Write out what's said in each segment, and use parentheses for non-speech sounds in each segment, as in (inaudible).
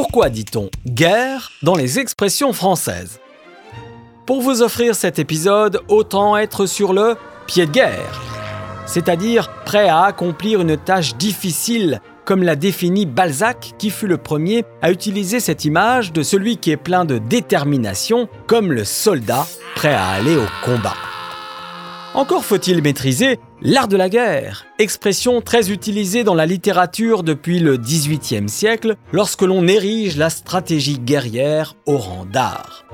Pourquoi dit-on guerre dans les expressions françaises? Pour vous offrir cet épisode, autant être sur le pied de guerre, c'est-à-dire prêt à accomplir une tâche difficile, comme l'a défini Balzac, qui fut le premier à utiliser cette image de celui qui est plein de détermination, comme le soldat prêt à aller au combat. Encore faut-il maîtriser l'art de la guerre, expression très utilisée dans la littérature depuis le XVIIIe siècle lorsque l'on érige la stratégie guerrière au rang d'art.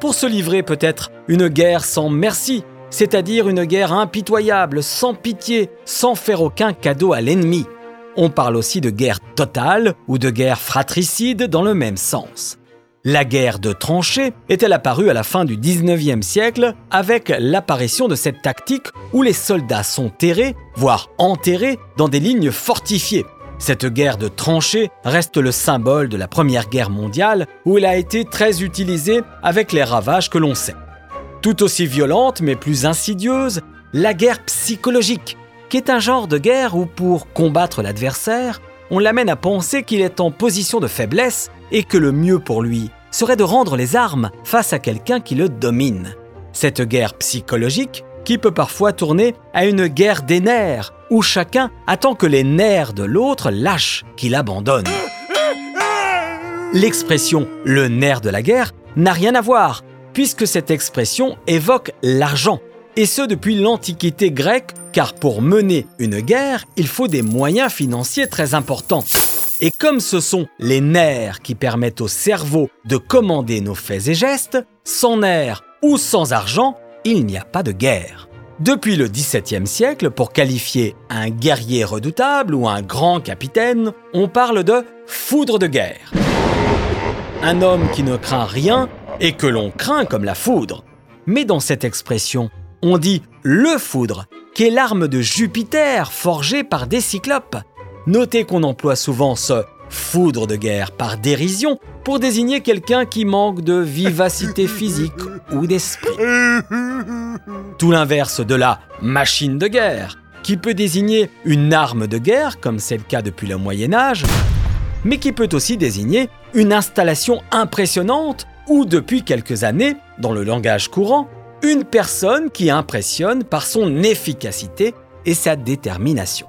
Pour se livrer peut-être une guerre sans merci, c'est-à-dire une guerre impitoyable, sans pitié, sans faire aucun cadeau à l'ennemi. On parle aussi de guerre totale ou de guerre fratricide dans le même sens. La guerre de tranchées est-elle apparue à la fin du 19e siècle avec l'apparition de cette tactique où les soldats sont terrés, voire enterrés, dans des lignes fortifiées? Cette guerre de tranchées reste le symbole de la Première Guerre mondiale où elle a été très utilisée avec les ravages que l'on sait. Tout aussi violente mais plus insidieuse, la guerre psychologique, qui est un genre de guerre où pour combattre l'adversaire, on l'amène à penser qu'il est en position de faiblesse et que le mieux pour lui serait de rendre les armes face à quelqu'un qui le domine. Cette guerre psychologique qui peut parfois tourner à une guerre des nerfs, où chacun attend que les nerfs de l'autre lâchent, qu'il abandonne. L'expression le nerf de la guerre n'a rien à voir, puisque cette expression évoque l'argent, et ce depuis l'Antiquité grecque, car pour mener une guerre, il faut des moyens financiers très importants. Et comme ce sont les nerfs qui permettent au cerveau de commander nos faits et gestes, sans nerfs ou sans argent, il n'y a pas de guerre. Depuis le XVIIe siècle, pour qualifier un guerrier redoutable ou un grand capitaine, on parle de foudre de guerre. Un homme qui ne craint rien et que l'on craint comme la foudre. Mais dans cette expression, on dit le foudre, qui est l'arme de Jupiter forgée par des cyclopes. Notez qu'on emploie souvent ce foudre de guerre par dérision pour désigner quelqu'un qui manque de vivacité (laughs) physique ou d'esprit. Tout l'inverse de la machine de guerre, qui peut désigner une arme de guerre, comme c'est le cas depuis le Moyen Âge, mais qui peut aussi désigner une installation impressionnante ou depuis quelques années, dans le langage courant, une personne qui impressionne par son efficacité et sa détermination.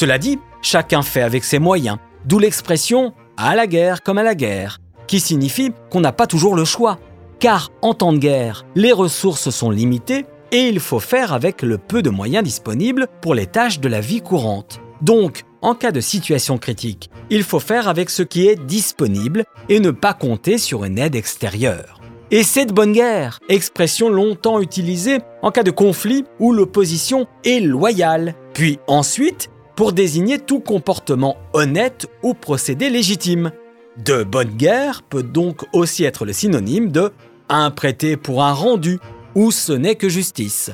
Cela dit, chacun fait avec ses moyens, d'où l'expression à la guerre comme à la guerre, qui signifie qu'on n'a pas toujours le choix. Car en temps de guerre, les ressources sont limitées et il faut faire avec le peu de moyens disponibles pour les tâches de la vie courante. Donc, en cas de situation critique, il faut faire avec ce qui est disponible et ne pas compter sur une aide extérieure. Et c'est de bonne guerre, expression longtemps utilisée en cas de conflit où l'opposition est loyale. Puis ensuite, pour désigner tout comportement honnête ou procédé légitime. De bonne guerre peut donc aussi être le synonyme de un prêté pour un rendu ou ce n'est que justice.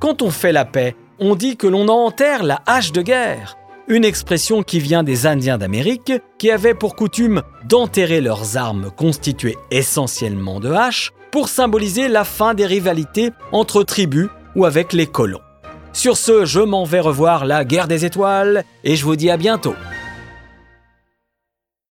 Quand on fait la paix, on dit que l'on enterre la hache de guerre, une expression qui vient des Indiens d'Amérique qui avaient pour coutume d'enterrer leurs armes constituées essentiellement de haches pour symboliser la fin des rivalités entre tribus ou avec les colons. Sur ce, je m'en vais revoir la guerre des étoiles et je vous dis à bientôt.